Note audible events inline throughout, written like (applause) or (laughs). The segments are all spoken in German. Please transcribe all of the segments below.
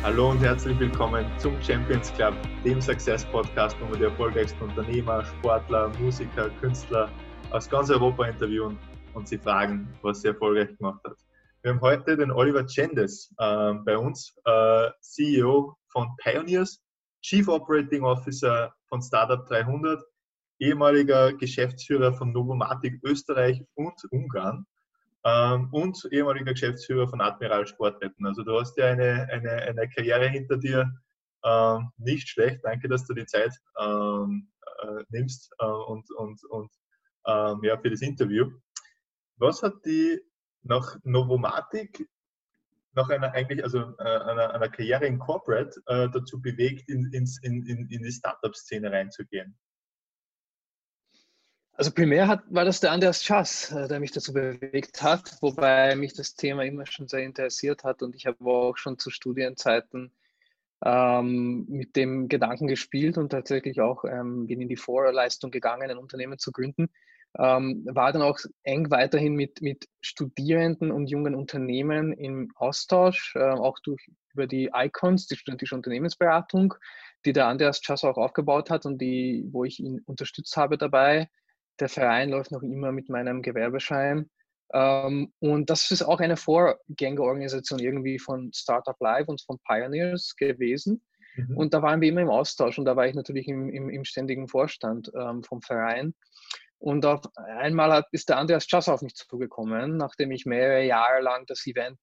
Hallo und herzlich willkommen zum Champions Club, dem Success Podcast, wo wir die erfolgreichsten Unternehmer, Sportler, Musiker, Künstler aus ganz Europa interviewen und sie fragen, was sie erfolgreich gemacht hat. Wir haben heute den Oliver Cendes äh, bei uns, äh, CEO von Pioneers, Chief Operating Officer von Startup 300, ehemaliger Geschäftsführer von Novomatic Österreich und Ungarn ähm, und ehemaliger Geschäftsführer von Admiral Sportwetten. Also du hast ja eine, eine, eine Karriere hinter dir, ähm, nicht schlecht. Danke, dass du die Zeit ähm, äh, nimmst äh, und, und, und ähm, ja, für das Interview. Was hat die nach Novomatic, nach einer eigentlich, also äh, einer, einer, Karriere in Corporate äh, dazu bewegt, in, in, in, in die Startup-Szene reinzugehen? Also primär hat, war das der Andreas Schass, äh, der mich dazu bewegt hat, wobei mich das Thema immer schon sehr interessiert hat und ich habe auch schon zu Studienzeiten ähm, mit dem Gedanken gespielt und tatsächlich auch ähm, bin in die Vorleistung gegangen, ein Unternehmen zu gründen. Ähm, war dann auch eng weiterhin mit, mit Studierenden und jungen Unternehmen im Austausch, äh, auch durch, über die ICONS, die studentische Unternehmensberatung, die der Andreas Schass auch aufgebaut hat und die, wo ich ihn unterstützt habe dabei der Verein läuft noch immer mit meinem Gewerbeschein. Ähm, und das ist auch eine Vorgängerorganisation irgendwie von Startup Live und von Pioneers gewesen. Mhm. Und da waren wir immer im Austausch und da war ich natürlich im, im, im ständigen Vorstand ähm, vom Verein. Und auf einmal hat, ist der Andreas Schass auf mich zugekommen, nachdem ich mehrere Jahre lang das Event,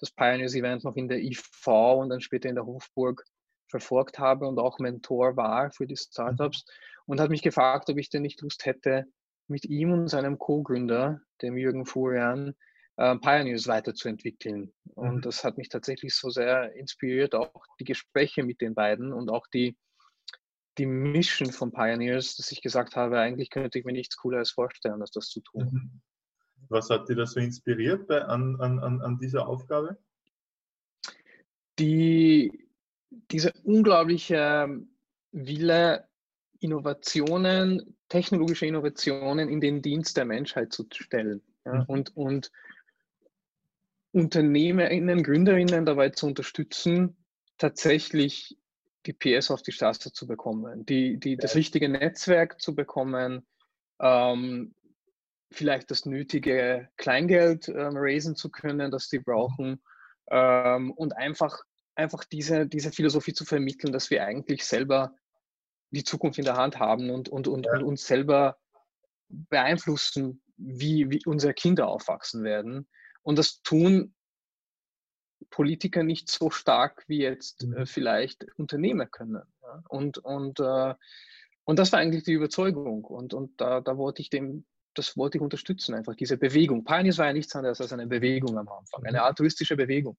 das Pioneers Event noch in der IV und dann später in der Hofburg verfolgt habe und auch Mentor war für die Startups. Mhm und hat mich gefragt, ob ich denn nicht Lust hätte, mit ihm und seinem Co-Gründer, dem Jürgen Furian, äh, Pioneers weiterzuentwickeln. Und mhm. das hat mich tatsächlich so sehr inspiriert, auch die Gespräche mit den beiden und auch die, die Mission von Pioneers, dass ich gesagt habe, eigentlich könnte ich mir nichts Cooleres vorstellen, als das zu tun. Mhm. Was hat dir das so inspiriert bei, an, an, an dieser Aufgabe? Die, diese unglaubliche Wille, Innovationen, technologische Innovationen in den Dienst der Menschheit zu stellen. Ja, mhm. und, und UnternehmerInnen, GründerInnen dabei zu unterstützen, tatsächlich die PS auf die Straße zu bekommen, die, die, das richtige Netzwerk zu bekommen, ähm, vielleicht das nötige Kleingeld ähm, raisen zu können, das sie brauchen ähm, und einfach, einfach diese, diese Philosophie zu vermitteln, dass wir eigentlich selber die Zukunft in der Hand haben und, und, und, ja. und uns selber beeinflussen, wie, wie unsere Kinder aufwachsen werden. Und das tun Politiker nicht so stark wie jetzt äh, mhm. vielleicht Unternehmer können. Ja? Und, und, äh, und das war eigentlich die Überzeugung. Und, und da, da wollte ich dem, das wollte ich unterstützen, einfach diese Bewegung. Pioneers war ja nichts anderes als eine Bewegung am Anfang, eine mhm. altruistische Bewegung.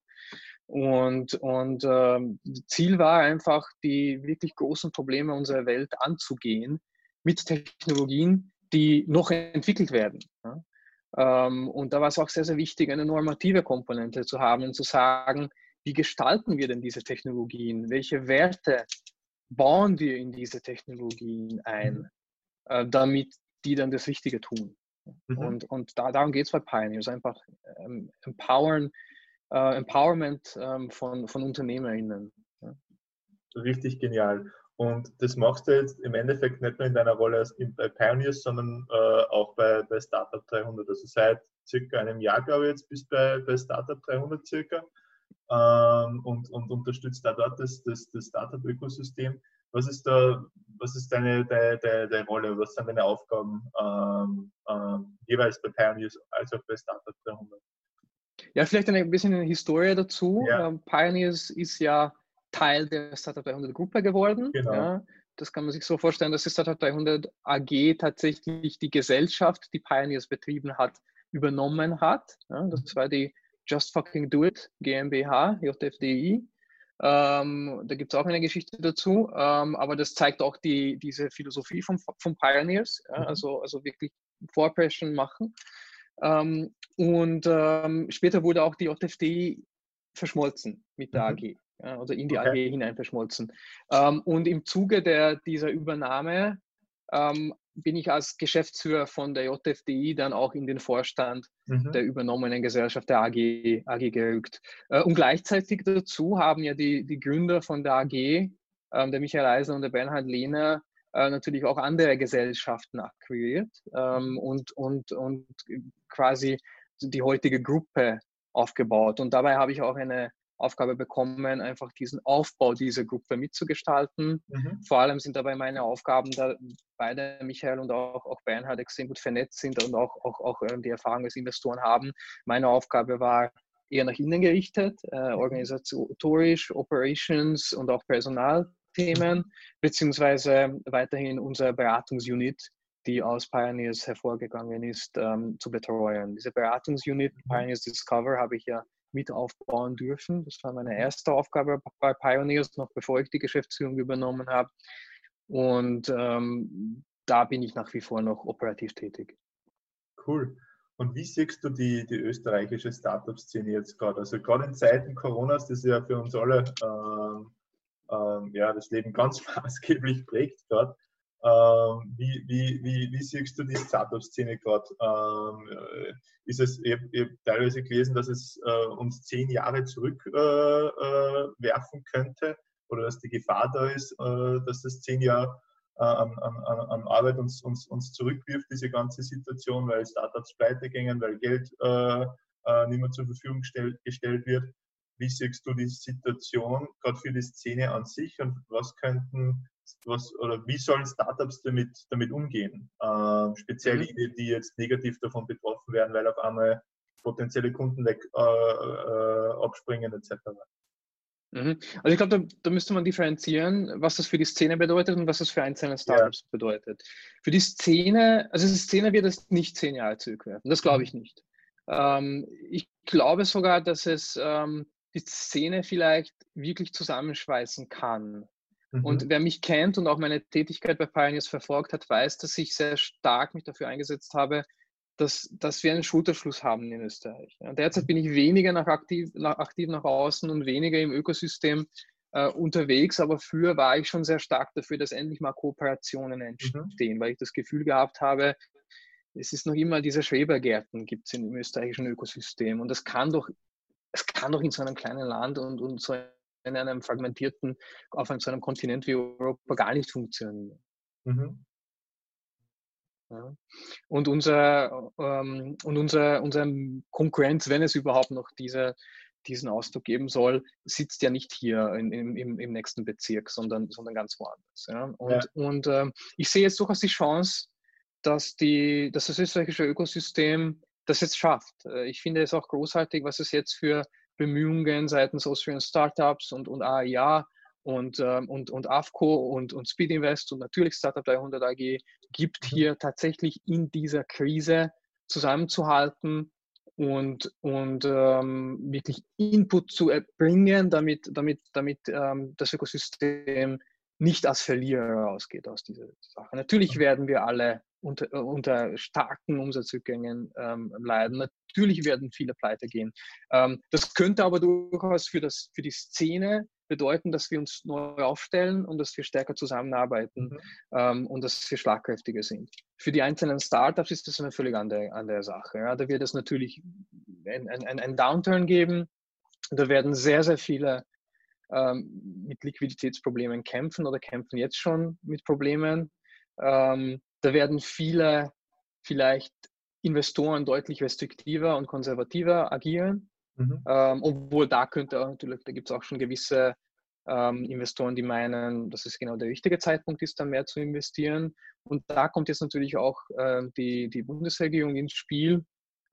Und, und ähm, Ziel war einfach, die wirklich großen Probleme unserer Welt anzugehen mit Technologien, die noch entwickelt werden. Ja? Ähm, und da war es auch sehr, sehr wichtig, eine normative Komponente zu haben und zu sagen, wie gestalten wir denn diese Technologien? Welche Werte bauen wir in diese Technologien ein, mhm. äh, damit die dann das Richtige tun? Mhm. Und, und da, darum geht es bei Pioneers, einfach ähm, empowern, äh, Empowerment ähm, von, von UnternehmerInnen. Ja. Richtig genial. Und das machst du jetzt im Endeffekt nicht nur in deiner Rolle als bei Pioneers, sondern äh, auch bei, bei Startup 300. Also seit circa einem Jahr, glaube ich, jetzt bist du bei, bei Startup 300 circa ähm, und, und unterstützt da dort das, das, das Startup-Ökosystem. Was ist da, was ist deine, deine, deine, deine Rolle? Was sind deine Aufgaben ähm, ähm, jeweils bei Pioneers als auch bei Startup 300? Ja, vielleicht ein bisschen eine Historie dazu. Ja. Ähm, Pioneers ist ja Teil der Startup 300 Gruppe geworden. Genau. Ja, das kann man sich so vorstellen, dass die Startup 300 AG tatsächlich die Gesellschaft, die Pioneers betrieben hat, übernommen hat. Ja, das war die Just Fucking Do It GmbH, JFDI. Ähm, da gibt es auch eine Geschichte dazu, ähm, aber das zeigt auch die, diese Philosophie von, von Pioneers, ja, mhm. also, also wirklich Vorpression machen. Ähm, und ähm, später wurde auch die JFD verschmolzen mit der mhm. AG, ja, also in die okay. AG hinein verschmolzen. Ähm, und im Zuge der, dieser Übernahme ähm, bin ich als Geschäftsführer von der JFDI dann auch in den Vorstand mhm. der übernommenen Gesellschaft der AG, AG gerückt. Äh, und gleichzeitig dazu haben ja die, die Gründer von der AG, äh, der Michael Eisner und der Bernhard Lehner, äh, natürlich auch andere Gesellschaften akquiriert ähm, und, und, und quasi die heutige Gruppe aufgebaut. Und dabei habe ich auch eine Aufgabe bekommen, einfach diesen Aufbau dieser Gruppe mitzugestalten. Mhm. Vor allem sind dabei meine Aufgaben, da beide Michael und auch, auch Bernhard extrem gut vernetzt sind und auch, auch, auch ähm, die Erfahrung als Investoren haben. Meine Aufgabe war eher nach innen gerichtet, äh, mhm. organisatorisch, Operations und auch Personalthemen, beziehungsweise weiterhin unsere Beratungsunit, die aus Pioneers hervorgegangen ist, ähm, zu betreuen. Diese Beratungsunit mhm. Pioneers Discover habe ich ja mit aufbauen dürfen. Das war meine erste Aufgabe bei Pioneers, noch bevor ich die Geschäftsführung übernommen habe. Und ähm, da bin ich nach wie vor noch operativ tätig. Cool. Und wie siehst du die, die österreichische Startup-Szene jetzt gerade? Also gerade in Zeiten Coronas, das ja für uns alle ähm, ähm, ja, das Leben ganz (laughs) maßgeblich prägt gerade. Ähm, wie, wie, wie, wie siehst du die Startup-Szene gerade? Ähm, äh, ist es, ich habe hab teilweise gelesen, dass es äh, uns zehn Jahre zurückwerfen äh, äh könnte oder dass die Gefahr da ist, äh, dass das zehn Jahre äh, an, an, an, Arbeit uns, uns, uns zurückwirft, diese ganze Situation, weil Startups pleite gingen, weil Geld nicht mehr zur Verfügung gestellt, gestellt wird. Wie siehst du die Situation gerade für die Szene an sich und was könnten was oder wie sollen Startups damit, damit umgehen? Ähm, speziell mhm. die, die jetzt negativ davon betroffen werden, weil auf einmal potenzielle Kunden weg äh, äh, abspringen etc. Mhm. Also ich glaube, da, da, müsste man differenzieren, was das für die Szene bedeutet und was das für einzelne Startups ja. bedeutet. Für die Szene, also die Szene wird es nicht zehn Jahre zurückwerfen, das glaube mhm. ich nicht. Ähm, ich glaube sogar, dass es ähm, die Szene vielleicht wirklich zusammenschweißen kann. Und mhm. wer mich kennt und auch meine Tätigkeit bei Pioneers verfolgt hat, weiß, dass ich sehr stark mich dafür eingesetzt habe, dass, dass wir einen Schulterschluss haben in Österreich. Ja, derzeit bin ich weniger nach aktiv, nach, aktiv nach außen und weniger im Ökosystem äh, unterwegs, aber früher war ich schon sehr stark dafür, dass endlich mal Kooperationen mhm. entstehen, mhm. weil ich das Gefühl gehabt habe, es ist noch immer diese Schrebergärten gibt es im österreichischen Ökosystem und das kann doch, es kann doch in so einem kleinen Land und, und so in einem fragmentierten, auf einem, so einem Kontinent wie Europa gar nicht funktionieren. Mhm. Ja. Und unser, ähm, und unser, unser Konkurrenz, wenn es überhaupt noch diese, diesen Ausdruck geben soll, sitzt ja nicht hier in, im, im nächsten Bezirk, sondern, sondern ganz woanders. Ja. Und, ja. und äh, ich sehe jetzt durchaus die Chance, dass, die, dass das österreichische Ökosystem das jetzt schafft. Äh, ich finde es auch großartig, was es jetzt für Bemühungen seitens Austrian Startups und, und AIA und, ähm, und, und AFCO und, und Speed Invest und natürlich Startup 300 AG gibt mhm. hier tatsächlich in dieser Krise zusammenzuhalten und, und ähm, wirklich Input zu erbringen, damit, damit, damit ähm, das Ökosystem nicht als Verlierer rausgeht aus dieser Sache. Natürlich werden wir alle unter, äh, unter starken Umsatzrückgängen ähm, leiden. Natürlich werden viele pleite gehen. Ähm, das könnte aber durchaus für, das, für die Szene bedeuten, dass wir uns neu aufstellen und dass wir stärker zusammenarbeiten mhm. ähm, und dass wir schlagkräftiger sind. Für die einzelnen Startups ist das eine völlig andere, andere Sache. Ja. Da wird es natürlich ein, ein, ein Downturn geben. Da werden sehr, sehr viele ähm, mit Liquiditätsproblemen kämpfen oder kämpfen jetzt schon mit Problemen. Ähm, da werden viele vielleicht Investoren deutlich restriktiver und konservativer agieren. Mhm. Ähm, obwohl da könnte auch natürlich, da gibt es auch schon gewisse ähm, Investoren, die meinen, dass es genau der richtige Zeitpunkt ist, da mehr zu investieren. Und da kommt jetzt natürlich auch äh, die, die Bundesregierung ins Spiel.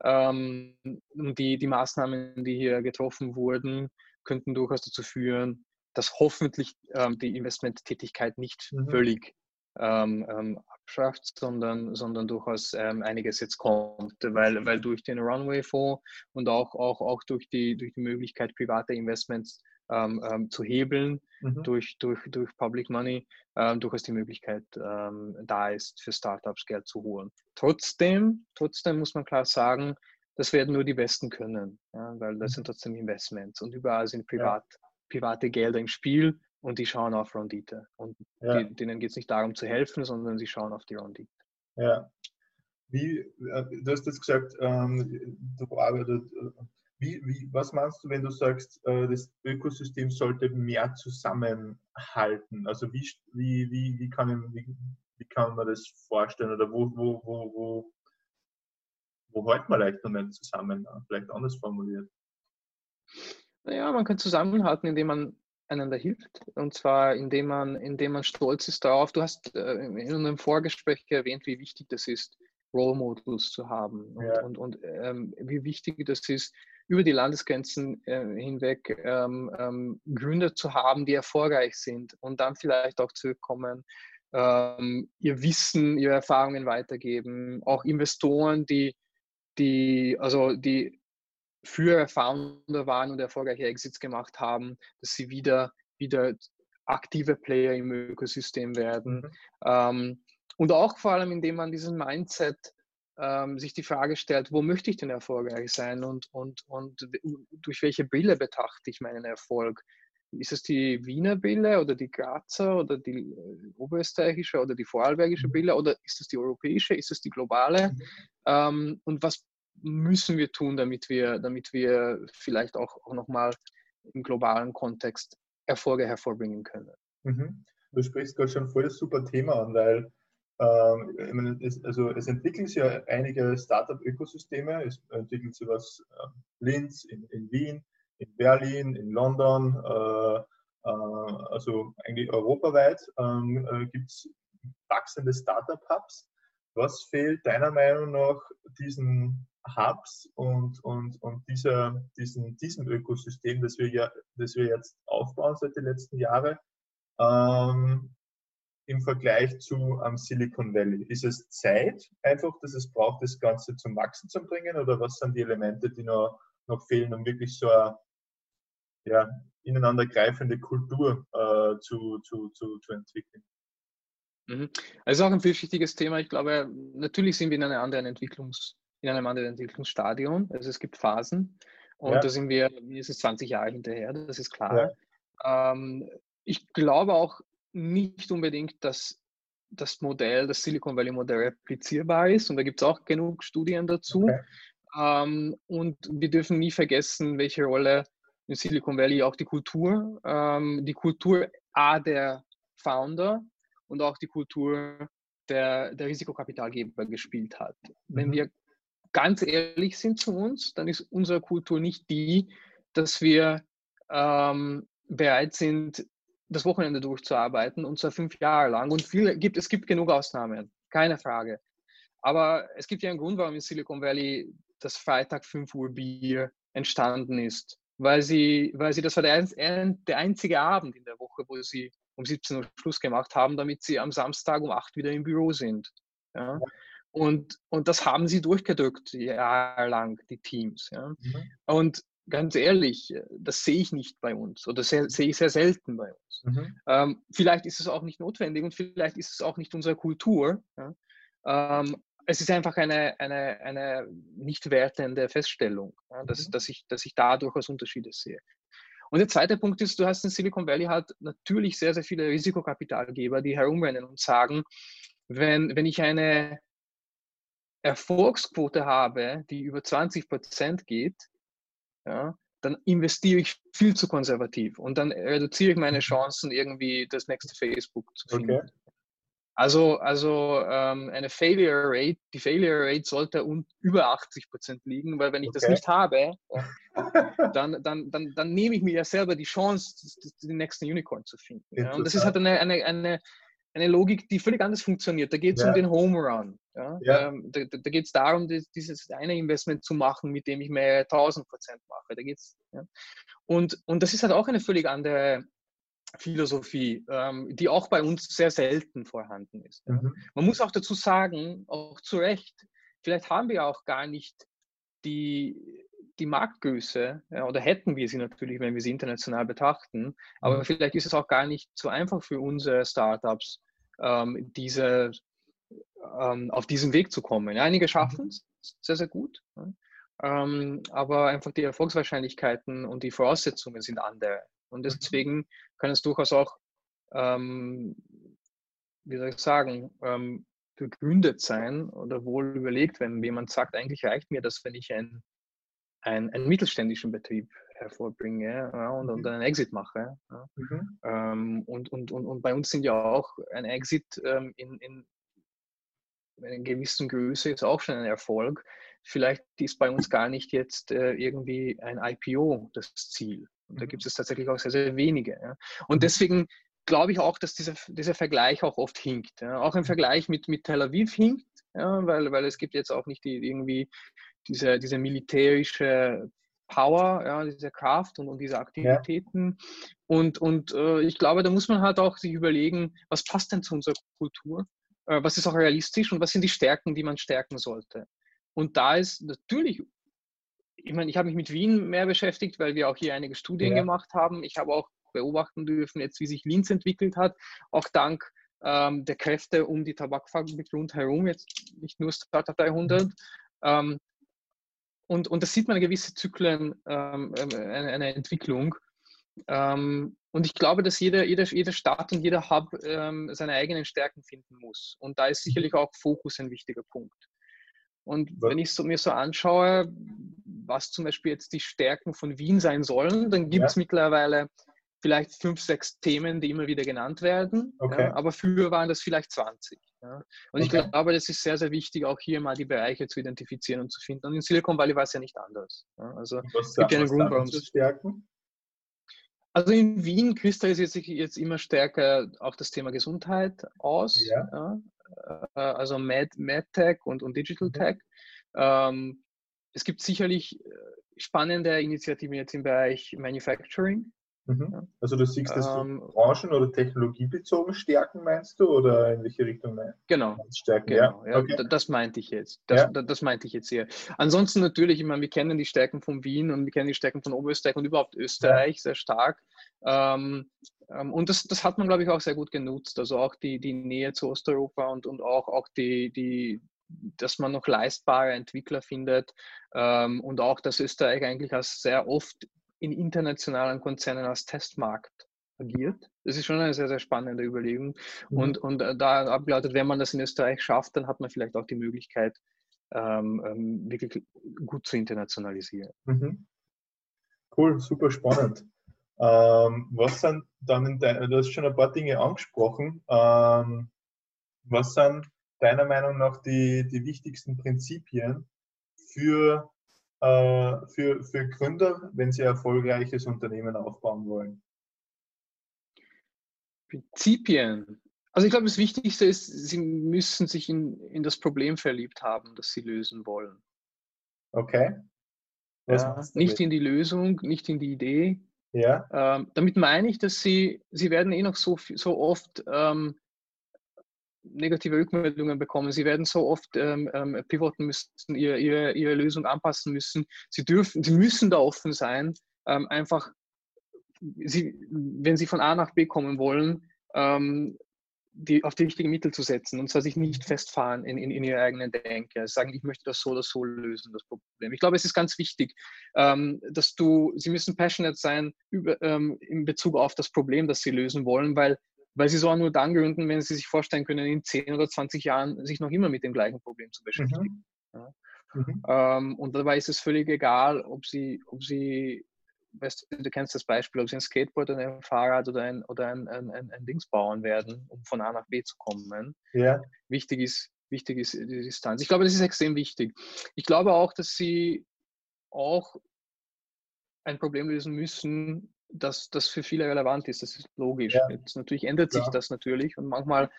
Ähm, die, die Maßnahmen, die hier getroffen wurden, könnten durchaus dazu führen, dass hoffentlich ähm, die Investmenttätigkeit nicht mhm. völlig ähm, ähm, abschafft, sondern, sondern durchaus ähm, einiges jetzt kommt, weil, weil durch den Runway-Fonds und auch, auch, auch durch, die, durch die Möglichkeit, private Investments ähm, ähm, zu hebeln mhm. durch, durch, durch Public Money, ähm, durchaus die Möglichkeit da ist, für Startups Geld zu holen. Trotzdem, trotzdem muss man klar sagen, das werden nur die Besten können, ja, weil das mhm. sind trotzdem Investments und überall sind privat, ja. private Gelder im Spiel und die schauen auf Rendite. Und ja. die, denen geht es nicht darum zu helfen, sondern sie schauen auf die Rendite. Ja. Wie, äh, du hast jetzt gesagt, ähm, du arbeitest, äh, wie, wie, was meinst du, wenn du sagst, äh, das Ökosystem sollte mehr zusammenhalten? Also wie, wie, wie, wie, kann, wie, wie kann man das vorstellen? Oder wo, wo, wo, wo, wo hält man vielleicht noch nicht zusammen? Vielleicht anders formuliert. Naja, man kann zusammenhalten, indem man einander hilft. Und zwar, indem man, indem man stolz ist darauf. Du hast äh, in einem Vorgespräch erwähnt, wie wichtig das ist, Role Models zu haben und, ja. und, und ähm, wie wichtig das ist, über die Landesgrenzen äh, hinweg ähm, ähm, Gründer zu haben, die erfolgreich sind und dann vielleicht auch zurückkommen, ähm, ihr Wissen, ihre Erfahrungen weitergeben, auch Investoren, die, die, also die frühere Founder waren und erfolgreiche Exits gemacht haben, dass sie wieder, wieder aktive Player im Ökosystem werden. Mhm. Ähm, und auch vor allem, indem man diesen Mindset ähm, sich die Frage stellt, wo möchte ich denn erfolgreich sein und, und, und durch welche Brille betrachte ich meinen Erfolg? Ist es die Wiener Brille oder die Grazer oder die äh, oberösterreichische oder die vorarlbergische mhm. Brille oder ist es die europäische, ist es die globale? Mhm. Ähm, und was müssen wir tun, damit wir, damit wir vielleicht auch, auch nochmal im globalen Kontext Erfolge hervorbringen können? Mhm. Du sprichst gerade schon voll das super Thema an, weil ähm, es, also es entwickeln sich ja einige Startup-Ökosysteme. Es entwickelt sich was äh, Linz, in, in, Wien, in Berlin, in London, äh, äh, also eigentlich europaweit ähm, äh, gibt es wachsende Startup-Hubs. Was fehlt deiner Meinung nach diesen Hubs und, und, und dieser, diesen, diesem Ökosystem, das wir, ja, das wir jetzt aufbauen seit den letzten Jahren, ähm, im Vergleich zu ähm, Silicon Valley? Ist es Zeit einfach, dass es braucht, das Ganze zum Wachsen zu bringen? Oder was sind die Elemente, die noch, noch fehlen, um wirklich so eine ja, ineinandergreifende Kultur äh, zu, zu, zu, zu entwickeln? Mhm. Also auch ein vielschichtiges Thema. Ich glaube, natürlich sind wir in, einer anderen Entwicklungs, in einem anderen Entwicklungsstadion. Also es gibt Phasen und ja. da sind wir mindestens 20 Jahre hinterher, das ist klar. Ja. Ähm, ich glaube auch, nicht unbedingt, dass das Modell, das Silicon Valley Modell replizierbar ist. Und da gibt es auch genug Studien dazu. Okay. Ähm, und wir dürfen nie vergessen, welche Rolle in Silicon Valley auch die Kultur, ähm, die Kultur A der Founder und auch die Kultur der, der Risikokapitalgeber gespielt hat. Mhm. Wenn wir ganz ehrlich sind zu uns, dann ist unsere Kultur nicht die, dass wir ähm, bereit sind, das Wochenende durchzuarbeiten und zwar fünf Jahre lang. Und viele, gibt, es gibt genug Ausnahmen, keine Frage. Aber es gibt ja einen Grund, warum in Silicon Valley das Freitag 5 Uhr Bier entstanden ist. Weil sie, weil sie, das war der, der einzige Abend in der Woche, wo sie um 17 Uhr Schluss gemacht haben, damit sie am Samstag um 8 wieder im Büro sind. Ja? Und, und das haben sie durchgedrückt, jahrelang, die Teams. Ja? Mhm. Und ganz ehrlich, äh, das sehe ich nicht bei uns oder sehr, sehe ich sehr selten bei uns. Mhm. Ähm, vielleicht ist es auch nicht notwendig und vielleicht ist es auch nicht unsere Kultur. Ja? Ähm, es ist einfach eine, eine, eine nicht wertende Feststellung, ja, dass, mhm. dass, ich, dass ich da durchaus Unterschiede sehe. Und der zweite Punkt ist, du hast in Silicon Valley halt natürlich sehr, sehr viele Risikokapitalgeber, die herumrennen und sagen, wenn, wenn ich eine Erfolgsquote habe, die über 20 Prozent geht, ja, dann investiere ich viel zu konservativ und dann reduziere ich meine mhm. Chancen, irgendwie das nächste Facebook zu finden. Okay. Also, also ähm, eine Failure Rate, die Failure Rate sollte un über 80 Prozent liegen, weil wenn ich okay. das nicht habe, (laughs) dann, dann, dann, dann nehme ich mir ja selber die Chance, den nächsten Unicorn zu finden. Ja? Und das ist halt eine, eine, eine, eine Logik, die völlig anders funktioniert. Da geht es ja. um den Home Run. Ja? ja. Ähm, da, da geht es darum, dieses eine Investment zu machen, mit dem ich mehr 1000 Prozent mache. Da geht's, ja? und, und das ist halt auch eine völlig andere Philosophie, ähm, die auch bei uns sehr selten vorhanden ist. Mhm. Man muss auch dazu sagen, auch zu Recht, vielleicht haben wir auch gar nicht die, die Marktgröße, ja, oder hätten wir sie natürlich, wenn wir sie international betrachten, aber mhm. vielleicht ist es auch gar nicht so einfach für unsere Startups, ähm, diese, ähm, auf diesen Weg zu kommen. Einige mhm. schaffen es sehr, sehr gut, ja, ähm, aber einfach die Erfolgswahrscheinlichkeiten und die Voraussetzungen sind andere. Und mhm. deswegen kann es durchaus auch, ähm, wie soll ich sagen, ähm, begründet sein oder wohl überlegt, wenn jemand sagt, eigentlich reicht mir das, wenn ich ein, ein, einen mittelständischen Betrieb hervorbringe ja, und, mhm. und einen Exit mache. Ja. Mhm. Ähm, und, und, und, und bei uns sind ja auch ein Exit ähm, in, in einer gewissen Größe ist auch schon ein Erfolg. Vielleicht ist bei uns gar nicht jetzt äh, irgendwie ein IPO das Ziel. Und da mhm. gibt es tatsächlich auch sehr, sehr wenige. Ja. Und deswegen glaube ich auch, dass dieser, dieser Vergleich auch oft hinkt. Ja. Auch im mhm. Vergleich mit, mit Tel Aviv hinkt, ja, weil, weil es gibt jetzt auch nicht die, irgendwie diese, diese militärische Power, ja, diese Kraft und, und diese Aktivitäten. Ja. Und, und äh, ich glaube, da muss man halt auch sich überlegen, was passt denn zu unserer Kultur? Äh, was ist auch realistisch und was sind die Stärken, die man stärken sollte? Und da ist natürlich, ich meine, ich habe mich mit Wien mehr beschäftigt, weil wir auch hier einige Studien ja. gemacht haben. Ich habe auch beobachten dürfen, jetzt wie sich Linz entwickelt hat, auch dank ähm, der Kräfte um die Tabakfabrik rundherum, jetzt nicht nur Startup 300. Ähm, und, und da sieht man gewisse Zyklen, ähm, äh, eine, eine, Entwicklung. Ähm, und ich glaube, dass jeder, jeder, jeder Stadt und jeder Hub ähm, seine eigenen Stärken finden muss. Und da ist sicherlich auch Fokus ein wichtiger Punkt. Und wenn ich so, mir so anschaue, was zum Beispiel jetzt die Stärken von Wien sein sollen, dann gibt es ja. mittlerweile vielleicht fünf, sechs Themen, die immer wieder genannt werden. Okay. Ja, aber früher waren das vielleicht 20. Ja. Und okay. ich glaube, das ist sehr, sehr wichtig, auch hier mal die Bereiche zu identifizieren und zu finden. Und in Silicon Valley war es ja nicht anders. Ja. Also es gibt ja einen Grund, warum es stärken. Also in Wien kristallisiert sich jetzt immer stärker auch das Thema Gesundheit aus. Ja. Äh, also Med, MedTech und, und Digital mhm. Tech. Ähm, es gibt sicherlich äh, spannende Initiativen jetzt im Bereich Manufacturing. Mhm. Also du siehst das ähm, branchen- oder technologiebezogen Stärken, meinst du? Oder in welche Richtung meinst du? Genau. Stärken? Genau, ja, okay. das meinte ich jetzt. Das, ja. das meinte ich jetzt hier. Ansonsten natürlich, ich meine, wir kennen die Stärken von Wien und wir kennen die Stärken von Oberösterreich und überhaupt Österreich ja. sehr stark. Ähm, ähm, und das, das hat man, glaube ich, auch sehr gut genutzt. Also auch die, die Nähe zu Osteuropa und, und auch, auch die, die, dass man noch leistbare Entwickler findet ähm, und auch, dass Österreich eigentlich als sehr oft in internationalen Konzernen als Testmarkt agiert. Das ist schon eine sehr, sehr spannende Überlegung. Mhm. Und, und äh, da abgeleitet, wenn man das in Österreich schafft, dann hat man vielleicht auch die Möglichkeit, ähm, ähm, wirklich gut zu internationalisieren. Mhm. Cool, super spannend. Ähm, was sind dann, in dein, du hast schon ein paar Dinge angesprochen. Ähm, was sind deiner Meinung nach die, die wichtigsten Prinzipien für für, für Gründer, wenn sie ein erfolgreiches Unternehmen aufbauen wollen? Prinzipien. Also ich glaube, das Wichtigste ist, sie müssen sich in, in das Problem verliebt haben, das sie lösen wollen. Okay. Ja, nicht in die Lösung, nicht in die Idee. Ja. Ähm, damit meine ich, dass sie, sie werden eh noch so, so oft ähm, negative Rückmeldungen bekommen. Sie werden so oft ähm, ähm, pivoten müssen, ihre, ihre, ihre Lösung anpassen müssen. Sie dürfen, sie müssen da offen sein. Ähm, einfach, sie, wenn sie von A nach B kommen wollen, ähm, die, auf die richtigen Mittel zu setzen und zwar sich nicht festfahren in, in, in ihrer eigenen Denke. Also sagen, ich möchte das so oder so lösen, das Problem. Ich glaube, es ist ganz wichtig, ähm, dass du, sie müssen passionate sein über, ähm, in Bezug auf das Problem, das sie lösen wollen, weil weil sie so auch nur dann gründen, wenn sie sich vorstellen können, in 10 oder 20 Jahren sich noch immer mit dem gleichen Problem zu beschäftigen. Mhm. Ja. Mhm. Ähm, und dabei ist es völlig egal, ob sie, ob sie, weißt du, du kennst das Beispiel, ob sie ein Skateboard oder ein Fahrrad oder ein, oder ein, ein, ein, ein Dings bauen werden, um von A nach B zu kommen. Ja. Wichtig ist, wichtig ist die Distanz. Ich glaube, das ist extrem wichtig. Ich glaube auch, dass sie auch ein Problem lösen müssen, dass das für viele relevant ist. Das ist logisch. Ja. Jetzt natürlich ändert sich das natürlich und manchmal,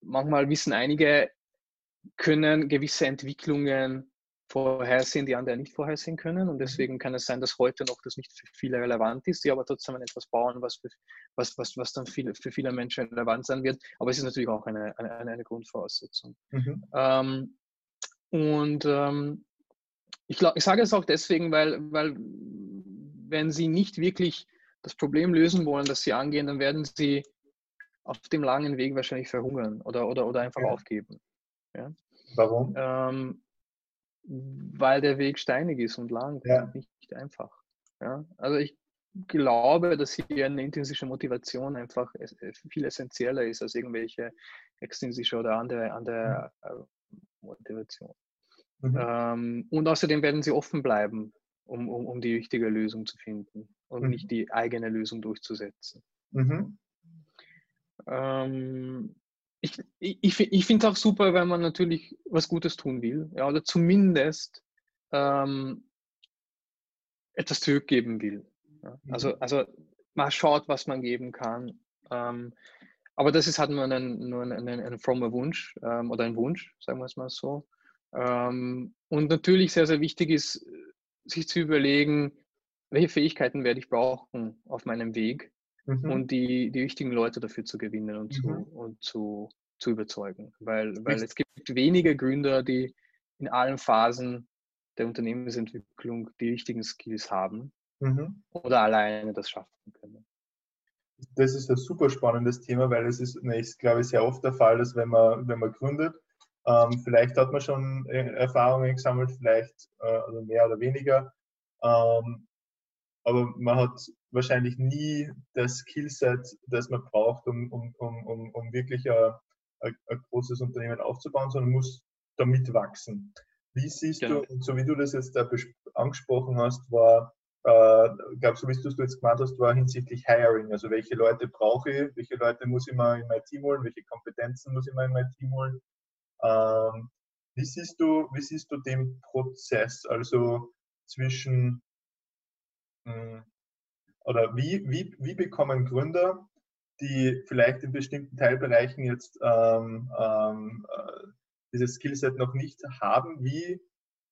manchmal wissen einige, können gewisse Entwicklungen vorhersehen, die andere nicht vorhersehen können. Und mhm. deswegen kann es sein, dass heute noch das nicht für viele relevant ist, die aber trotzdem etwas bauen, was, für, was, was, was dann viel, für viele Menschen relevant sein wird. Aber es ist natürlich auch eine, eine, eine Grundvoraussetzung. Mhm. Ähm, und ähm, ich, glaub, ich sage es auch deswegen, weil, weil wenn Sie nicht wirklich das Problem lösen wollen, das sie angehen, dann werden sie auf dem langen Weg wahrscheinlich verhungern oder, oder, oder einfach ja. aufgeben. Ja? Warum? Ähm, weil der Weg steinig ist und lang ja. und nicht einfach. Ja? Also ich, glaube, dass hier eine intrinsische Motivation einfach viel essentieller ist als irgendwelche extrinsische oder andere, andere äh, Motivation. Mhm. Ähm, und außerdem werden sie offen bleiben, um, um, um die richtige Lösung zu finden und mhm. nicht die eigene Lösung durchzusetzen. Mhm. Ähm, ich ich, ich finde es auch super, wenn man natürlich was Gutes tun will, ja, oder zumindest ähm, etwas zurückgeben will. Ja. Mhm. Also, also man schaut, was man geben kann. Ähm, aber das ist halt nur ein, nur ein, ein, ein frommer Wunsch ähm, oder ein Wunsch, sagen wir es mal so. Ähm, und natürlich sehr, sehr wichtig ist, sich zu überlegen, welche Fähigkeiten werde ich brauchen auf meinem Weg mhm. und die, die richtigen Leute dafür zu gewinnen und, mhm. zu, und zu, zu überzeugen. Weil, weil es gibt wenige Gründer, die in allen Phasen der Unternehmensentwicklung die richtigen Skills haben mhm. oder alleine das schaffen können. Das ist ein super spannendes Thema, weil es ist, glaube ich, sehr oft der Fall, dass wenn man, wenn man gründet, ähm, vielleicht hat man schon äh, Erfahrungen gesammelt, vielleicht äh, also mehr oder weniger. Ähm, aber man hat wahrscheinlich nie das Skillset, das man braucht, um, um, um, um wirklich ein, ein, ein großes Unternehmen aufzubauen, sondern muss damit wachsen. Wie siehst genau. du, so wie du das jetzt da angesprochen hast, war, äh, glaube so wie du es jetzt gemeint hast, war hinsichtlich Hiring. Also welche Leute brauche ich, welche Leute muss ich mal in mein Team holen, welche Kompetenzen muss ich mal in mein Team holen. Ähm, wie, siehst du, wie siehst du den Prozess, also zwischen hm, oder wie, wie, wie bekommen Gründer, die vielleicht in bestimmten Teilbereichen jetzt ähm, ähm, äh, dieses Skillset noch nicht haben, wie,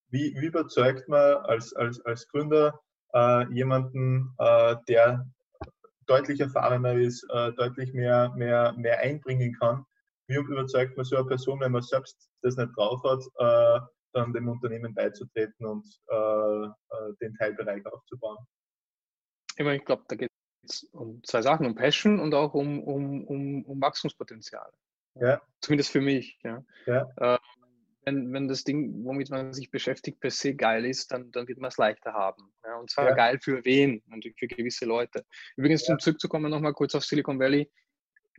wie, wie überzeugt man als, als, als Gründer äh, jemanden, äh, der deutlich erfahrener ist, äh, deutlich mehr, mehr, mehr einbringen kann, wie überzeugt man so eine Person, wenn man selbst das nicht drauf hat, äh, dann dem Unternehmen beizutreten und äh, äh den Teilbereich aufzubauen? Ich, meine, ich glaube, da geht es um zwei Sachen, um Passion und auch um, um, um, um Wachstumspotenzial. Ja. Zumindest für mich. Ja. ja. Äh, wenn, wenn das Ding, womit man sich beschäftigt, per se geil ist, dann, dann wird man es leichter haben. Ja. Und zwar ja. geil für wen? Natürlich für gewisse Leute. Übrigens, um zurückzukommen, nochmal kurz auf Silicon Valley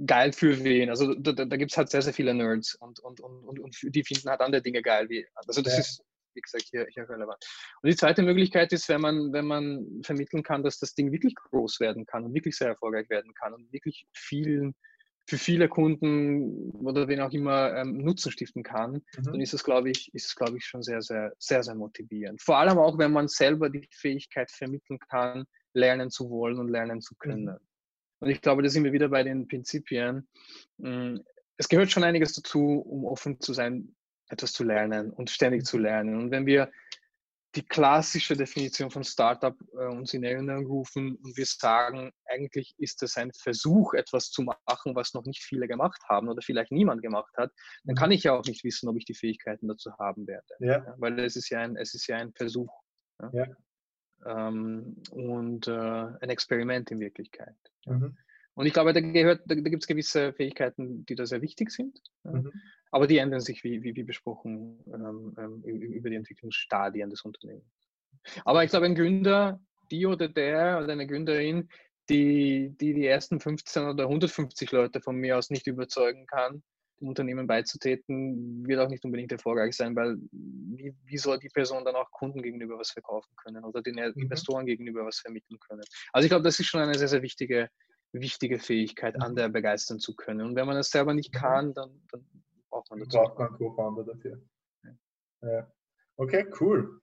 geil für wen. Also da, da, da gibt es halt sehr, sehr viele Nerds und, und, und, und, und die finden halt andere Dinge geil. Wie, also das ja. ist, wie gesagt, hier, hier relevant. Und die zweite Möglichkeit ist, wenn man, wenn man vermitteln kann, dass das Ding wirklich groß werden kann und wirklich sehr erfolgreich werden kann und wirklich vielen, für viele Kunden oder wen auch immer ähm, Nutzen stiften kann, mhm. dann ist es, glaube ich, ist es, glaube ich, schon sehr, sehr, sehr, sehr motivierend. Vor allem auch, wenn man selber die Fähigkeit vermitteln kann, lernen zu wollen und lernen zu können. Und ich glaube, da sind wir wieder bei den Prinzipien. Hm, es gehört schon einiges dazu, um offen zu sein, etwas zu lernen und ständig zu lernen. Und wenn wir die klassische Definition von Startup äh, uns in Erinnerung rufen und wir sagen, eigentlich ist es ein Versuch, etwas zu machen, was noch nicht viele gemacht haben oder vielleicht niemand gemacht hat, dann mhm. kann ich ja auch nicht wissen, ob ich die Fähigkeiten dazu haben werde. Ja. Ja, weil es ist ja ein, es ist ja ein Versuch. Ja ähm, und äh, ein Experiment in Wirklichkeit. Mhm. Und ich glaube, da, gehört, da, da gibt es gewisse Fähigkeiten, die da sehr wichtig sind, mhm. aber die ändern sich, wie, wie, wie besprochen, ähm, ähm über die Entwicklungsstadien des Unternehmens. Aber ich glaube, ein Gründer, die oder der oder eine Gründerin, die, die die ersten 15 oder 150 Leute von mir aus nicht überzeugen kann, dem Unternehmen beizutreten, wird auch nicht unbedingt erfolgreich sein, weil wie, wie soll die Person dann auch Kunden gegenüber was verkaufen können oder den mhm. Investoren gegenüber was vermitteln können? Also ich glaube, das ist schon eine sehr, sehr wichtige, wichtige Fähigkeit, mhm. andere begeistern zu können. Und wenn man das selber nicht mhm. kann, dann, dann braucht man dazu. Braucht man Co-Founder dafür. Ja. Okay, cool.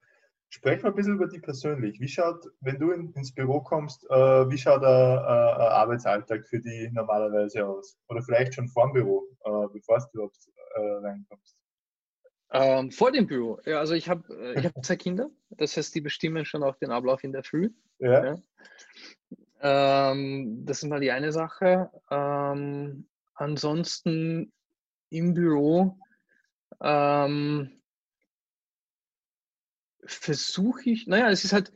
Sprechen wir ein bisschen über die persönlich. Wie schaut, wenn du in, ins Büro kommst, äh, wie schaut ein, ein, Arbeitsalltag für die normalerweise aus? Oder vielleicht schon vor dem Büro, äh, bevor du überhaupt äh, reinkommst? Ähm, vor dem Büro. Ja, also ich habe äh, ich hab zwei Kinder, das heißt, die bestimmen schon auch den Ablauf in der Früh. Ja. ja. Ähm, das ist mal die eine Sache. Ähm, ansonsten im Büro ähm, versuche ich, naja, es ist halt,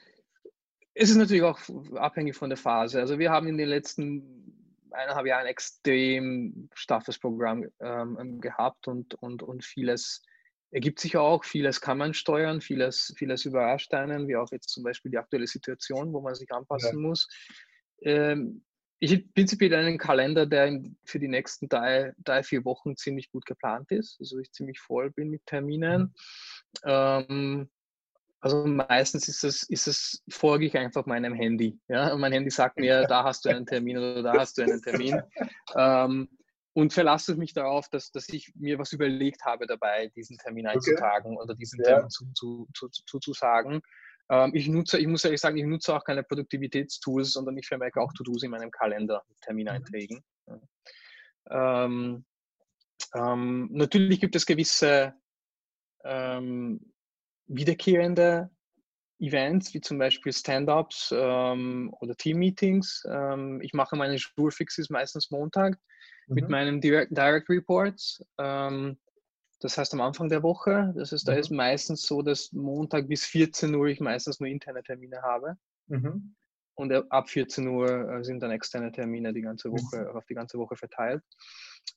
es ist natürlich auch abhängig von der Phase. Also wir haben in den letzten eineinhalb Jahren ein extrem straffes Programm ähm, gehabt und, und, und vieles ergibt sich auch, vieles kann man steuern, vieles, vieles überrascht einen, wie auch jetzt zum Beispiel die aktuelle Situation, wo man sich anpassen ja. muss. Ähm, ich habe prinzipiell einen Kalender, der für die nächsten drei, drei, vier Wochen ziemlich gut geplant ist. Also ich ziemlich voll bin mit Terminen. Mhm. Ähm, also meistens ist es, ist es, folge ich einfach meinem Handy. Ja? Und mein Handy sagt mir, da hast du einen Termin oder da hast du einen Termin. Ähm, und verlasse mich darauf, dass, dass ich mir was überlegt habe dabei, diesen Termin einzutragen okay. oder diesen Termin ja. zu, zu, zu, zu, zu sagen. Ähm, ich nutze, ich muss ehrlich sagen, ich nutze auch keine Produktivitätstools, sondern ich vermerke auch To-Dos in meinem Kalender, Termineinträgen. Mhm. Ähm, ähm, natürlich gibt es gewisse ähm, wiederkehrende Events, wie zum Beispiel Stand-ups ähm, oder Team-Meetings. Ähm, ich mache meine Schulfixes meistens Montag mhm. mit meinen Direct, Direct Reports. Das heißt am Anfang der Woche. Das ist, mhm. da ist meistens so, dass Montag bis 14 Uhr ich meistens nur interne Termine habe. Mhm. Und ab 14 Uhr äh, sind dann externe Termine die ganze Woche, mhm. auf die ganze Woche verteilt.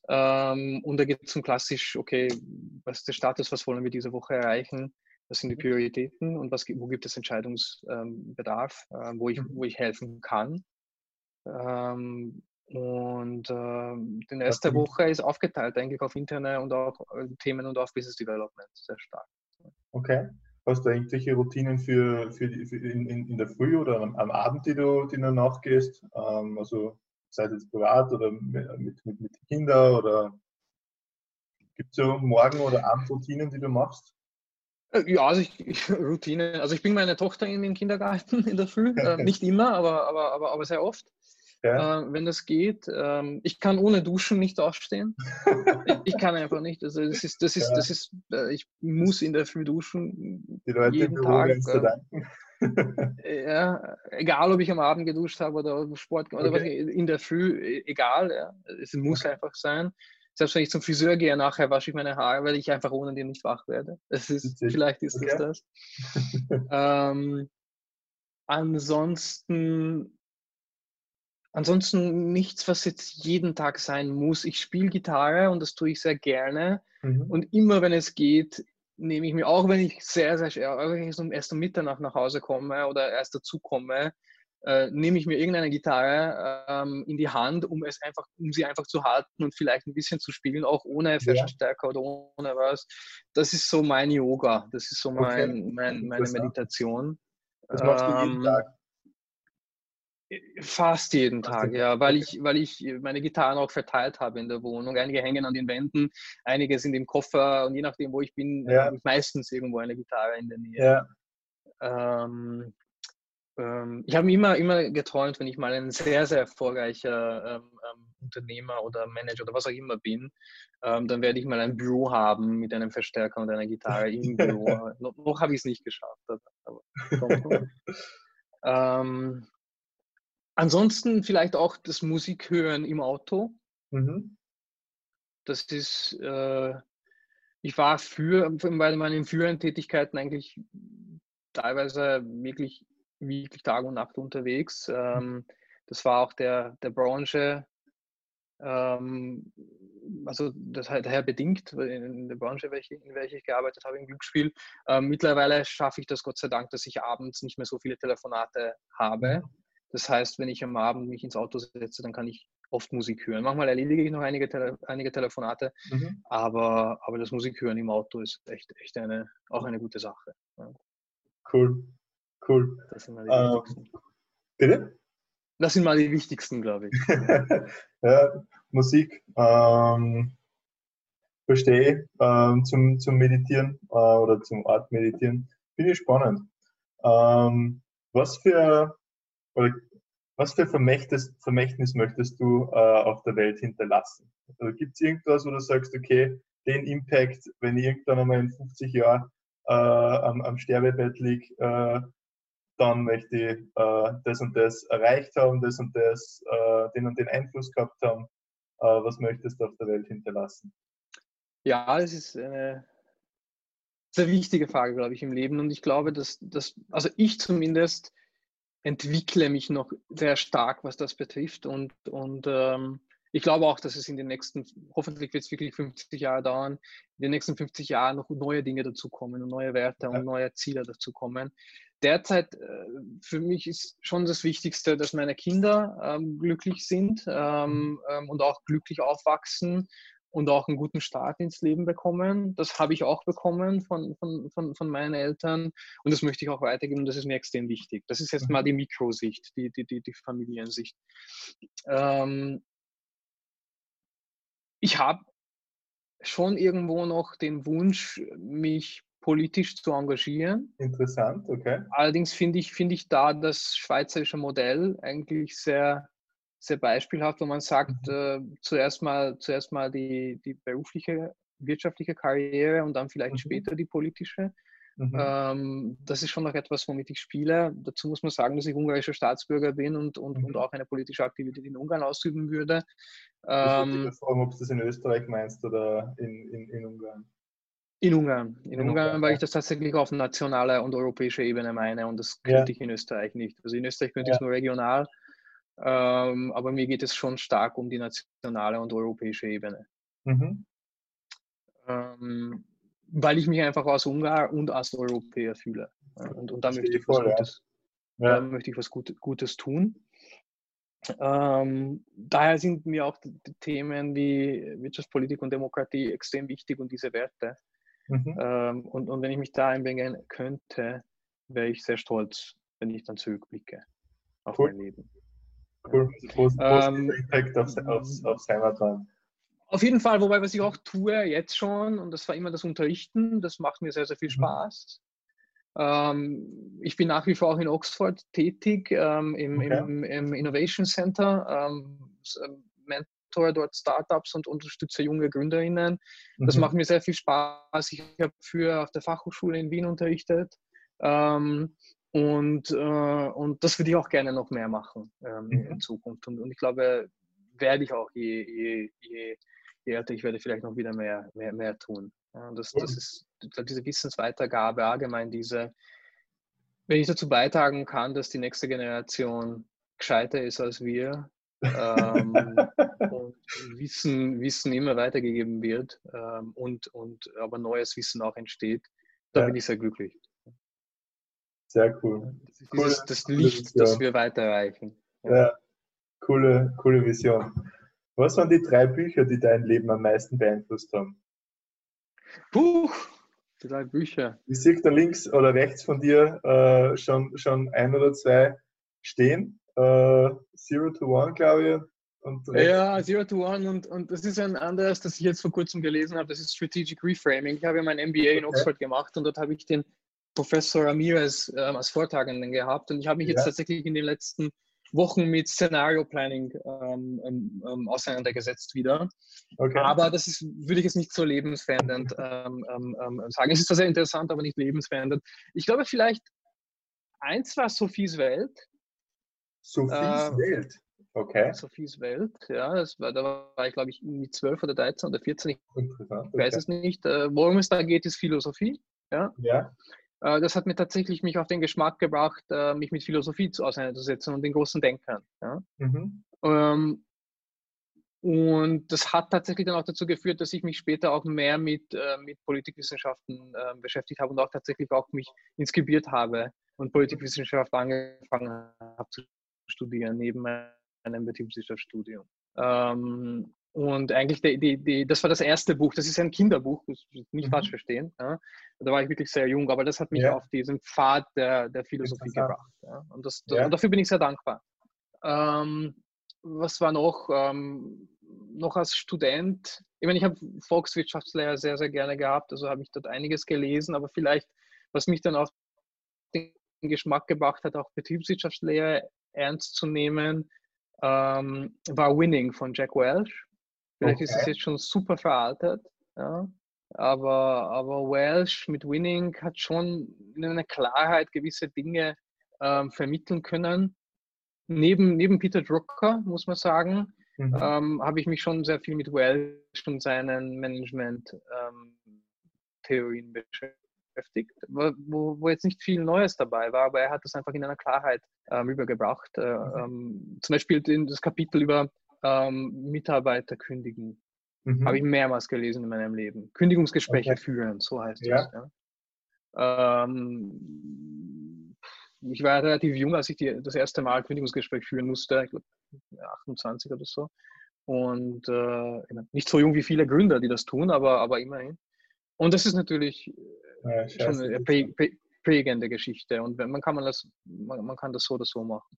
Ähm, und da geht es um klassisch, okay, was ist der Status, was wollen wir diese Woche erreichen? Was sind die mhm. Prioritäten und was, wo gibt es Entscheidungsbedarf, äh, wo, ich, mhm. wo ich helfen kann? Ähm, und äh, den Rest der Woche ist aufgeteilt eigentlich auf interne und auch äh, Themen und auf Business Development sehr stark. Okay. Hast du irgendwelche Routinen für, für, die, für in, in, der Früh oder am, am, Abend, die du, die du nachgehst? Ähm, also sei es jetzt privat oder mit, mit, mit Kindern oder gibt es so Morgen- oder Abendroutinen, die du machst? Ja, also ich, ich, (laughs) Routine. Also ich bringe meine Tochter in den Kindergarten in der Früh. Äh, (laughs) nicht immer, aber, aber, aber, aber sehr oft ja. äh, wenn das geht. Ähm, ich kann ohne Duschen nicht aufstehen. ich, (laughs) ich, kann einfach nicht. Also das ist, das ist, ja. das ist, äh, ich muss in der Früh duschen. Die Leute jeden im Tag. Äh, ja, egal ob ich am Abend geduscht habe oder Sport oder okay. was, in der Früh, e, egal. Ja. Es muss einfach sein. Selbst wenn ich zum Friseur gehe, nachher wasche ich meine Haare, weil ich einfach ohne die nicht wach werde. (laughs) Es ist, vielleicht ist okay. das das. (laughs) ähm, ansonsten Ansonsten nichts, was jetzt jeden Tag sein muss. Ich spiele Gitarre und das tue ich sehr gerne. Mhm. Und immer, wenn es geht, nehme ich mir, auch wenn ich sehr, sehr schwer, wenn ich erst um Mitternacht nach Hause komme oder erst dazu komme, äh, nehme ich mir irgendeine Gitarre ähm, in die Hand, um es einfach, um sie einfach zu halten und vielleicht ein bisschen zu spielen, auch ohne Verstärker ja. oder ohne was. Das ist so mein Yoga, das ist so mein, okay. mein meine Meditation. Das machst du jeden ähm, Tag. Fast jeden Tag, ja, weil ich, weil ich meine Gitarren auch verteilt habe in der Wohnung. Einige hängen an den Wänden, einige sind im Koffer und je nachdem, wo ich bin, ja. habe ich meistens irgendwo eine Gitarre in der Nähe. Ja. Ähm, ähm, ich habe immer, immer geträumt, wenn ich mal ein sehr, sehr erfolgreicher ähm, ähm Unternehmer oder Manager oder was auch immer bin, ähm, dann werde ich mal ein Büro haben mit einem Verstärker und einer Gitarre im Büro. (laughs) noch, noch habe ich es nicht geschafft. Aber, ähm, Ansonsten vielleicht auch das Musikhören im Auto. Mhm. Das ist, äh, ich war für, bei meinen früheren Tätigkeiten eigentlich teilweise wirklich, wirklich Tag und Nacht unterwegs. Ähm, das war auch der, der Branche, ähm, also das halt daher bedingt, in der Branche, in welcher ich gearbeitet habe, im Glücksspiel. Ähm, mittlerweile schaffe ich das Gott sei Dank, dass ich abends nicht mehr so viele Telefonate habe. Mhm. Das heißt, wenn ich am Abend mich ins Auto setze, dann kann ich oft Musik hören. Manchmal erledige ich noch einige, Tele einige Telefonate, mhm. aber, aber das Musikhören im Auto ist echt, echt eine, auch eine gute Sache. Ja. Cool, cool. Das sind mal die uh, wichtigsten. Bitte? Das sind mal die wichtigsten, glaube ich. (laughs) ja, Musik, ähm, verstehe ähm, zum, zum Meditieren äh, oder zum Art Meditieren. Finde ich spannend. Ähm, was für oder was für Vermächtnis, Vermächtnis möchtest du äh, auf der Welt hinterlassen? Also Gibt es irgendwas, wo du sagst, okay, den Impact, wenn ich irgendwann einmal in 50 Jahren äh, am, am, Sterbebett liege, äh, dann möchte ich äh, das und das erreicht haben, das und das, äh, den und den Einfluss gehabt haben. Äh, was möchtest du auf der Welt hinterlassen? Ja, das ist eine sehr wichtige Frage, glaube ich, im Leben. Und ich glaube, dass, dass also ich zumindest entwickle mich noch sehr stark, was das betrifft und, und ähm, ich glaube auch, dass es in den nächsten, hoffentlich wird es wirklich 50 Jahre dauern, in den nächsten 50 Jahren noch neue Dinge dazukommen und neue Werte und neue Ziele dazukommen. Derzeit äh, für mich ist schon das Wichtigste, dass meine Kinder ähm, glücklich sind ähm, ähm, und auch glücklich aufwachsen und auch einen guten Start ins Leben bekommen. Das habe ich auch bekommen von, von, von, von meinen Eltern und das möchte ich auch weitergeben und das ist mir extrem wichtig. Das ist jetzt mal die Mikrosicht, die, die, die, die Familiensicht. Ähm, ich habe schon irgendwo noch den Wunsch, mich politisch zu engagieren. Interessant, okay. Allerdings finde ich, find ich da das schweizerische Modell eigentlich sehr, sehr beispielhaft, wo man sagt, mhm. äh, zuerst mal, zuerst mal die, die berufliche, wirtschaftliche Karriere und dann vielleicht mhm. später die politische. Mhm. Ähm, das ist schon noch etwas, womit ich spiele. Dazu muss man sagen, dass ich ungarischer Staatsbürger bin und, und, mhm. und auch eine politische Aktivität in Ungarn ausüben würde. Ähm, ich fragen, ob du das in Österreich meinst oder in, in, in Ungarn. In Ungarn. In, in Ungarn, Ungarn, weil ich das tatsächlich auf nationaler und europäischer Ebene meine und das könnte ja. ich in Österreich nicht. Also in Österreich könnte ja. ich es nur regional, ähm, aber mir geht es schon stark um die nationale und europäische Ebene. Mhm. Ähm, weil ich mich einfach als Ungar und als Europäer fühle. Und, und da, möchte ich, voll, Gutes, ja. da möchte ich was Gutes, Gutes tun. Ähm, daher sind mir auch Themen wie Wirtschaftspolitik und Demokratie extrem wichtig und diese Werte. Mhm. Ähm, und, und wenn ich mich da einbringen könnte, wäre ich sehr stolz, wenn ich dann zurückblicke auf cool. mein Leben. Cool. Ja. Ähm, Impact aufs, aufs, aufs Heimatland. Auf jeden Fall, wobei was ich auch tue jetzt schon, und das war immer das Unterrichten, das macht mir sehr, sehr viel mhm. Spaß. Ähm, ich bin nach wie vor auch in Oxford tätig, ähm, im, okay. im, im, Innovation Center, ähm, ähm mentor dort Startups und unterstütze junge GründerInnen. Das mhm. macht mir sehr viel Spaß. Ich habe für auf der Fachhochschule in Wien unterrichtet. Ähm, und, äh, und das würde ich auch gerne noch mehr machen ähm, mhm. in Zukunft. Und, und ich glaube, werde ich auch je, je, je je älter ich werde, vielleicht noch wieder mehr, mehr, mehr tun. Ja, das, das ist diese Wissensweitergabe, allgemein diese, wenn ich dazu beitragen kann, dass die nächste Generation gescheiter ist als wir ähm, (laughs) und Wissen, Wissen immer weitergegeben wird ähm, und, und aber neues Wissen auch entsteht, da ja. bin ich sehr glücklich. Sehr cool. Das ist coole, das Licht, das wir weiterreichen. Ja. ja, coole, coole Vision. Was waren die drei Bücher, die dein Leben am meisten beeinflusst haben? Buch, drei Bücher. Ich sehe da links oder rechts von dir äh, schon, schon ein oder zwei stehen. Äh, Zero to One, glaube ich. Und ja, Zero to One und, und das ist ein anderes, das ich jetzt vor kurzem gelesen habe, das ist Strategic Reframing. Ich habe ja mein MBA okay. in Oxford gemacht und dort habe ich den Professor Ramirez äh, als Vortragenden gehabt und ich habe mich ja. jetzt tatsächlich in den letzten Wochen mit Szenario Planning ähm, ähm, ähm, auseinandergesetzt wieder. Okay. Aber das ist, würde ich jetzt nicht so lebensverändernd ähm, ähm, ähm, sagen. Es ist zwar sehr interessant, aber nicht lebensverändernd. Ich glaube vielleicht eins war Sophies Welt. Sophies äh, Welt? Okay. Sophies Welt, ja, das war, da war ich glaube ich mit 12 oder 13 oder 14, ich okay. weiß es nicht. Äh, worum es da geht, ist Philosophie. Ja. ja. Äh, das hat mir tatsächlich mich auf den Geschmack gebracht, äh, mich mit Philosophie auseinanderzusetzen und den großen Denkern. Ja. Mhm. Ähm, und das hat tatsächlich dann auch dazu geführt, dass ich mich später auch mehr mit, äh, mit Politikwissenschaften äh, beschäftigt habe und auch tatsächlich auch mich inskribiert habe und Politikwissenschaft angefangen habe zu studieren, neben meinem Betriebswirtschaftsstudium. Ähm, und eigentlich, die, die, die, das war das erste Buch, das ist ein Kinderbuch, nicht mhm. falsch verstehen. Ja. Da war ich wirklich sehr jung, aber das hat mich ja. auf diesen Pfad der, der Philosophie gebracht. Ja. Und, das, und, dafür bin ich sehr dankbar. Ähm, was war noch? Ähm, noch als Student, ich meine, ich habe Volkswirtschaftslehre sehr, sehr gerne gehabt, also habe ich dort einiges gelesen, aber vielleicht, was mich dann auch den Geschmack gebracht hat, auch Betriebswirtschaftslehre ernst zu nehmen, ähm, war Winning von Jack Welch. Vielleicht okay. ist es jetzt schon super veraltet, ja. aber, aber Welsh mit Winning hat schon in einer Klarheit gewisse Dinge ähm, vermitteln können. Neben, neben Peter Drucker, muss man sagen, mhm. ähm, habe ich mich schon sehr viel mit Welsh und seinen Management-Theorien ähm, beschäftigt, wo, wo, jetzt nicht viel Neues dabei war, aber er hat das einfach in einer Klarheit ähm, übergebracht. Äh, mhm. Ähm, zum Beispiel das Kapitel über ähm, Mitarbeiter kündigen. Mhm. Habe ich mehrmals gelesen in meinem Leben. Kündigungsgespräche okay. führen, so heißt ja. das. Ja. Ähm, ich war relativ jung, als ich die, das erste Mal Kündigungsgespräch führen musste, ich glaube 28 oder so. Und äh, nicht so jung wie viele Gründer, die das tun, aber, aber immerhin. Und das ist natürlich ja, schon eine prägende Geschichte. Und man kann man das, man, man kann das so oder so machen.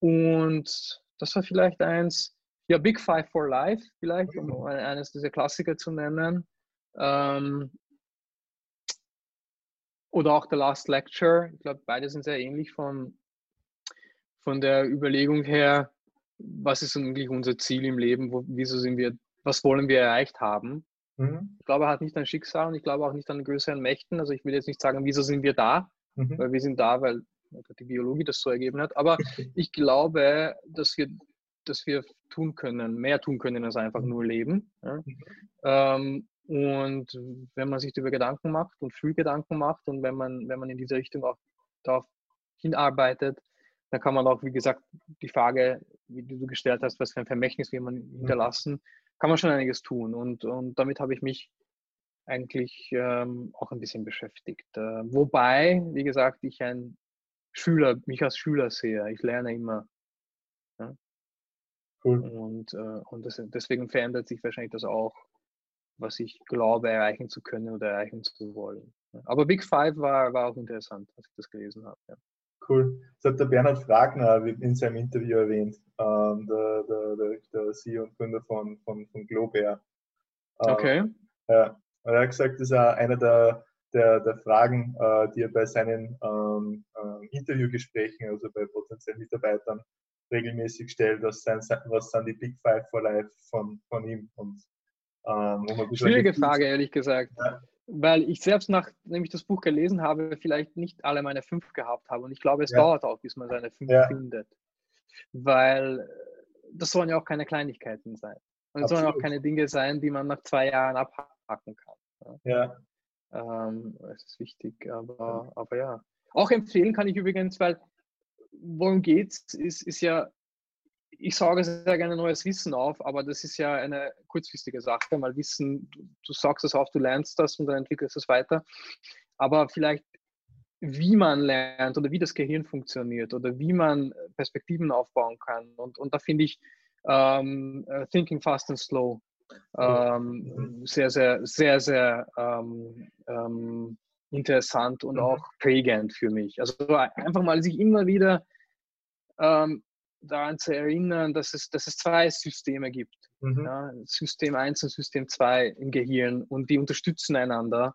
Und das war vielleicht eins, ja, Big Five for Life, vielleicht, um eines dieser Klassiker zu nennen. Ähm, oder auch The Last Lecture. Ich glaube, beide sind sehr ähnlich von, von der Überlegung her, was ist eigentlich unser Ziel im Leben, wo, wieso sind wir, was wollen wir erreicht haben. Mhm. Ich glaube, er hat nicht an Schicksal und ich glaube auch nicht an größeren Mächten. Also ich will jetzt nicht sagen, wieso sind wir da, mhm. weil wir sind da, weil die Biologie das so ergeben hat. Aber (laughs) ich glaube, dass wir das wir tun können, mehr tun können als einfach nur leben. Ja? Mhm. Ähm, und wenn man sich darüber Gedanken macht und früh Gedanken macht und wenn man, wenn man in diese Richtung auch darauf hinarbeitet, dann kann man auch, wie gesagt, die Frage, wie du gestellt hast, was für ein Vermächtnis will man mhm. hinterlassen, kann man schon einiges tun. Und, und damit habe ich mich eigentlich ähm, auch ein bisschen beschäftigt. Äh, wobei, wie gesagt, ich ein Schüler, mich als Schüler sehe. Ich lerne immer. Ja? Cool. Und, äh, und das, deswegen verändert sich wahrscheinlich das auch, was ich glaube, erreichen zu können oder erreichen zu wollen. Aber Big Five war, war auch interessant, als ich das gelesen habe. Ja. Cool. Das hat der Bernhard Fragner in seinem Interview erwähnt, ähm, der, der, der, CEO und Gründer von, von, von Globair. Ähm, okay. Ja. Und er hat gesagt, das ist einer der, der, der Fragen, äh, die er bei seinen ähm, äh, Interviewgesprächen, also bei potenziellen Mitarbeitern, regelmäßig stellt, was, sein, was sind die Big Five for Life von, von ihm. Und, ähm, Schwierige Frage, ehrlich gesagt. Ja. Weil ich selbst, nachdem ich das Buch gelesen habe, vielleicht nicht alle meine fünf gehabt habe. Und ich glaube, es ja. dauert auch, bis man seine fünf ja. findet. Weil das sollen ja auch keine Kleinigkeiten sein. Und es sollen auch keine Dinge sein, die man nach zwei Jahren abhaken kann. Ja. Ähm, es ist wichtig, aber, aber ja. Auch empfehlen kann ich übrigens, weil worum geht's, ist, ist ja, ich sage sehr gerne neues Wissen auf, aber das ist ja eine kurzfristige Sache. Mal Wissen, du, du sagst es auf, du lernst das und dann entwickelst es weiter. Aber vielleicht, wie man lernt oder wie das Gehirn funktioniert oder wie man Perspektiven aufbauen kann. Und, und da finde ich ähm, äh, Thinking Fast and Slow ähm, sehr, sehr, sehr, sehr ähm, ähm interessant und mhm. auch prägend für mich. Also einfach mal sich immer wieder ähm, daran zu erinnern, dass es, dass es zwei Systeme gibt. Mhm. Ja, System 1 und System 2 im Gehirn und die unterstützen einander,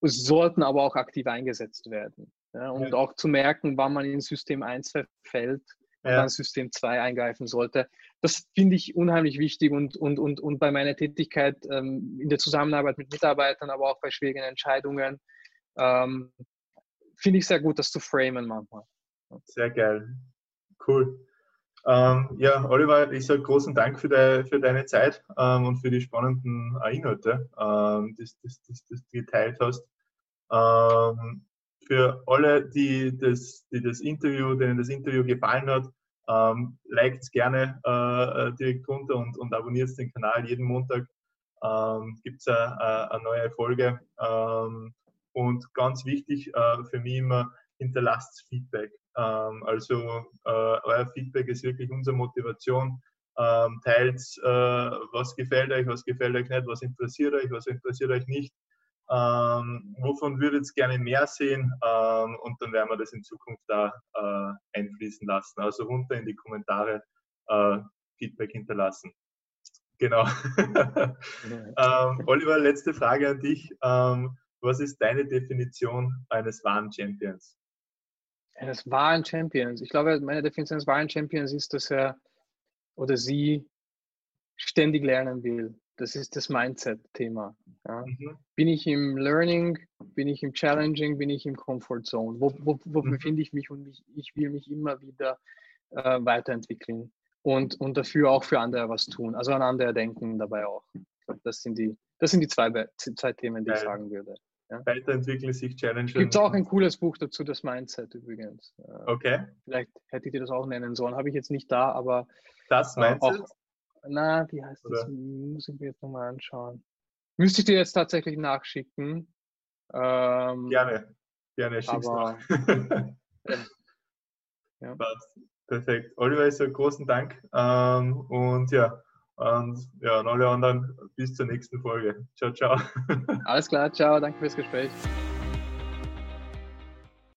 sollten aber auch aktiv eingesetzt werden. Ja, und ja. auch zu merken, wann man in System 1 verfällt und dann System 2 eingreifen sollte. Das finde ich unheimlich wichtig und, und, und, und bei meiner Tätigkeit ähm, in der Zusammenarbeit mit Mitarbeitern, aber auch bei schwierigen Entscheidungen, ähm, finde ich sehr gut, das zu framen manchmal. Sehr geil. Cool. Ähm, ja, Oliver, ich sage großen Dank für, de, für deine Zeit ähm, und für die spannenden Inhalte, ähm, die, du geteilt hast. Ähm, für alle, die das, die das Interview, denen das Interview gefallen hat, ähm, liked es gerne äh, direkt runter und, und abonniert den Kanal. Jeden Montag ähm, gibt es eine, eine, neue Folge. Ähm, und ganz wichtig äh, für mich immer, hinterlasst Feedback. Ähm, also äh, euer Feedback ist wirklich unsere Motivation. Ähm, teilt, äh, was gefällt euch, was gefällt euch nicht, was interessiert euch, was interessiert euch nicht. Ähm, wovon würdet ihr gerne mehr sehen? Ähm, und dann werden wir das in Zukunft da äh, einfließen lassen. Also runter in die Kommentare äh, Feedback hinterlassen. Genau. (laughs) ähm, Oliver, letzte Frage an dich. Ähm, was ist deine Definition eines wahren Champions? Eines wahren Champions. Ich glaube, meine Definition eines wahren Champions ist, dass er oder sie ständig lernen will. Das ist das Mindset-Thema. Ja. Mhm. Bin ich im Learning, bin ich im Challenging, bin ich im Comfort Zone? Wo, wo, wo mhm. befinde ich mich und ich, ich will mich immer wieder äh, weiterentwickeln und, und dafür auch für andere was tun. Also an andere denken dabei auch. Das sind die, das sind die zwei, zwei Themen, die Geil. ich sagen würde. Ja. Weiterentwickeln, sich challengen. Gibt es auch ein cooles Buch dazu, das Mindset übrigens. Okay. Vielleicht hätte ich dir das auch nennen sollen. Habe ich jetzt nicht da, aber. Das äh, Mindset? Auch, na, wie heißt Oder? das? Muss ich mir jetzt nochmal anschauen. Müsste ich dir jetzt tatsächlich nachschicken. Ähm, gerne, gerne, schick's aber, (laughs) (laughs) ja. Passt. Perfekt. Oliver, ich sage großen Dank. Ähm, und ja, und ja, und alle anderen bis zur nächsten Folge. Ciao, ciao. Alles klar, ciao, danke fürs Gespräch.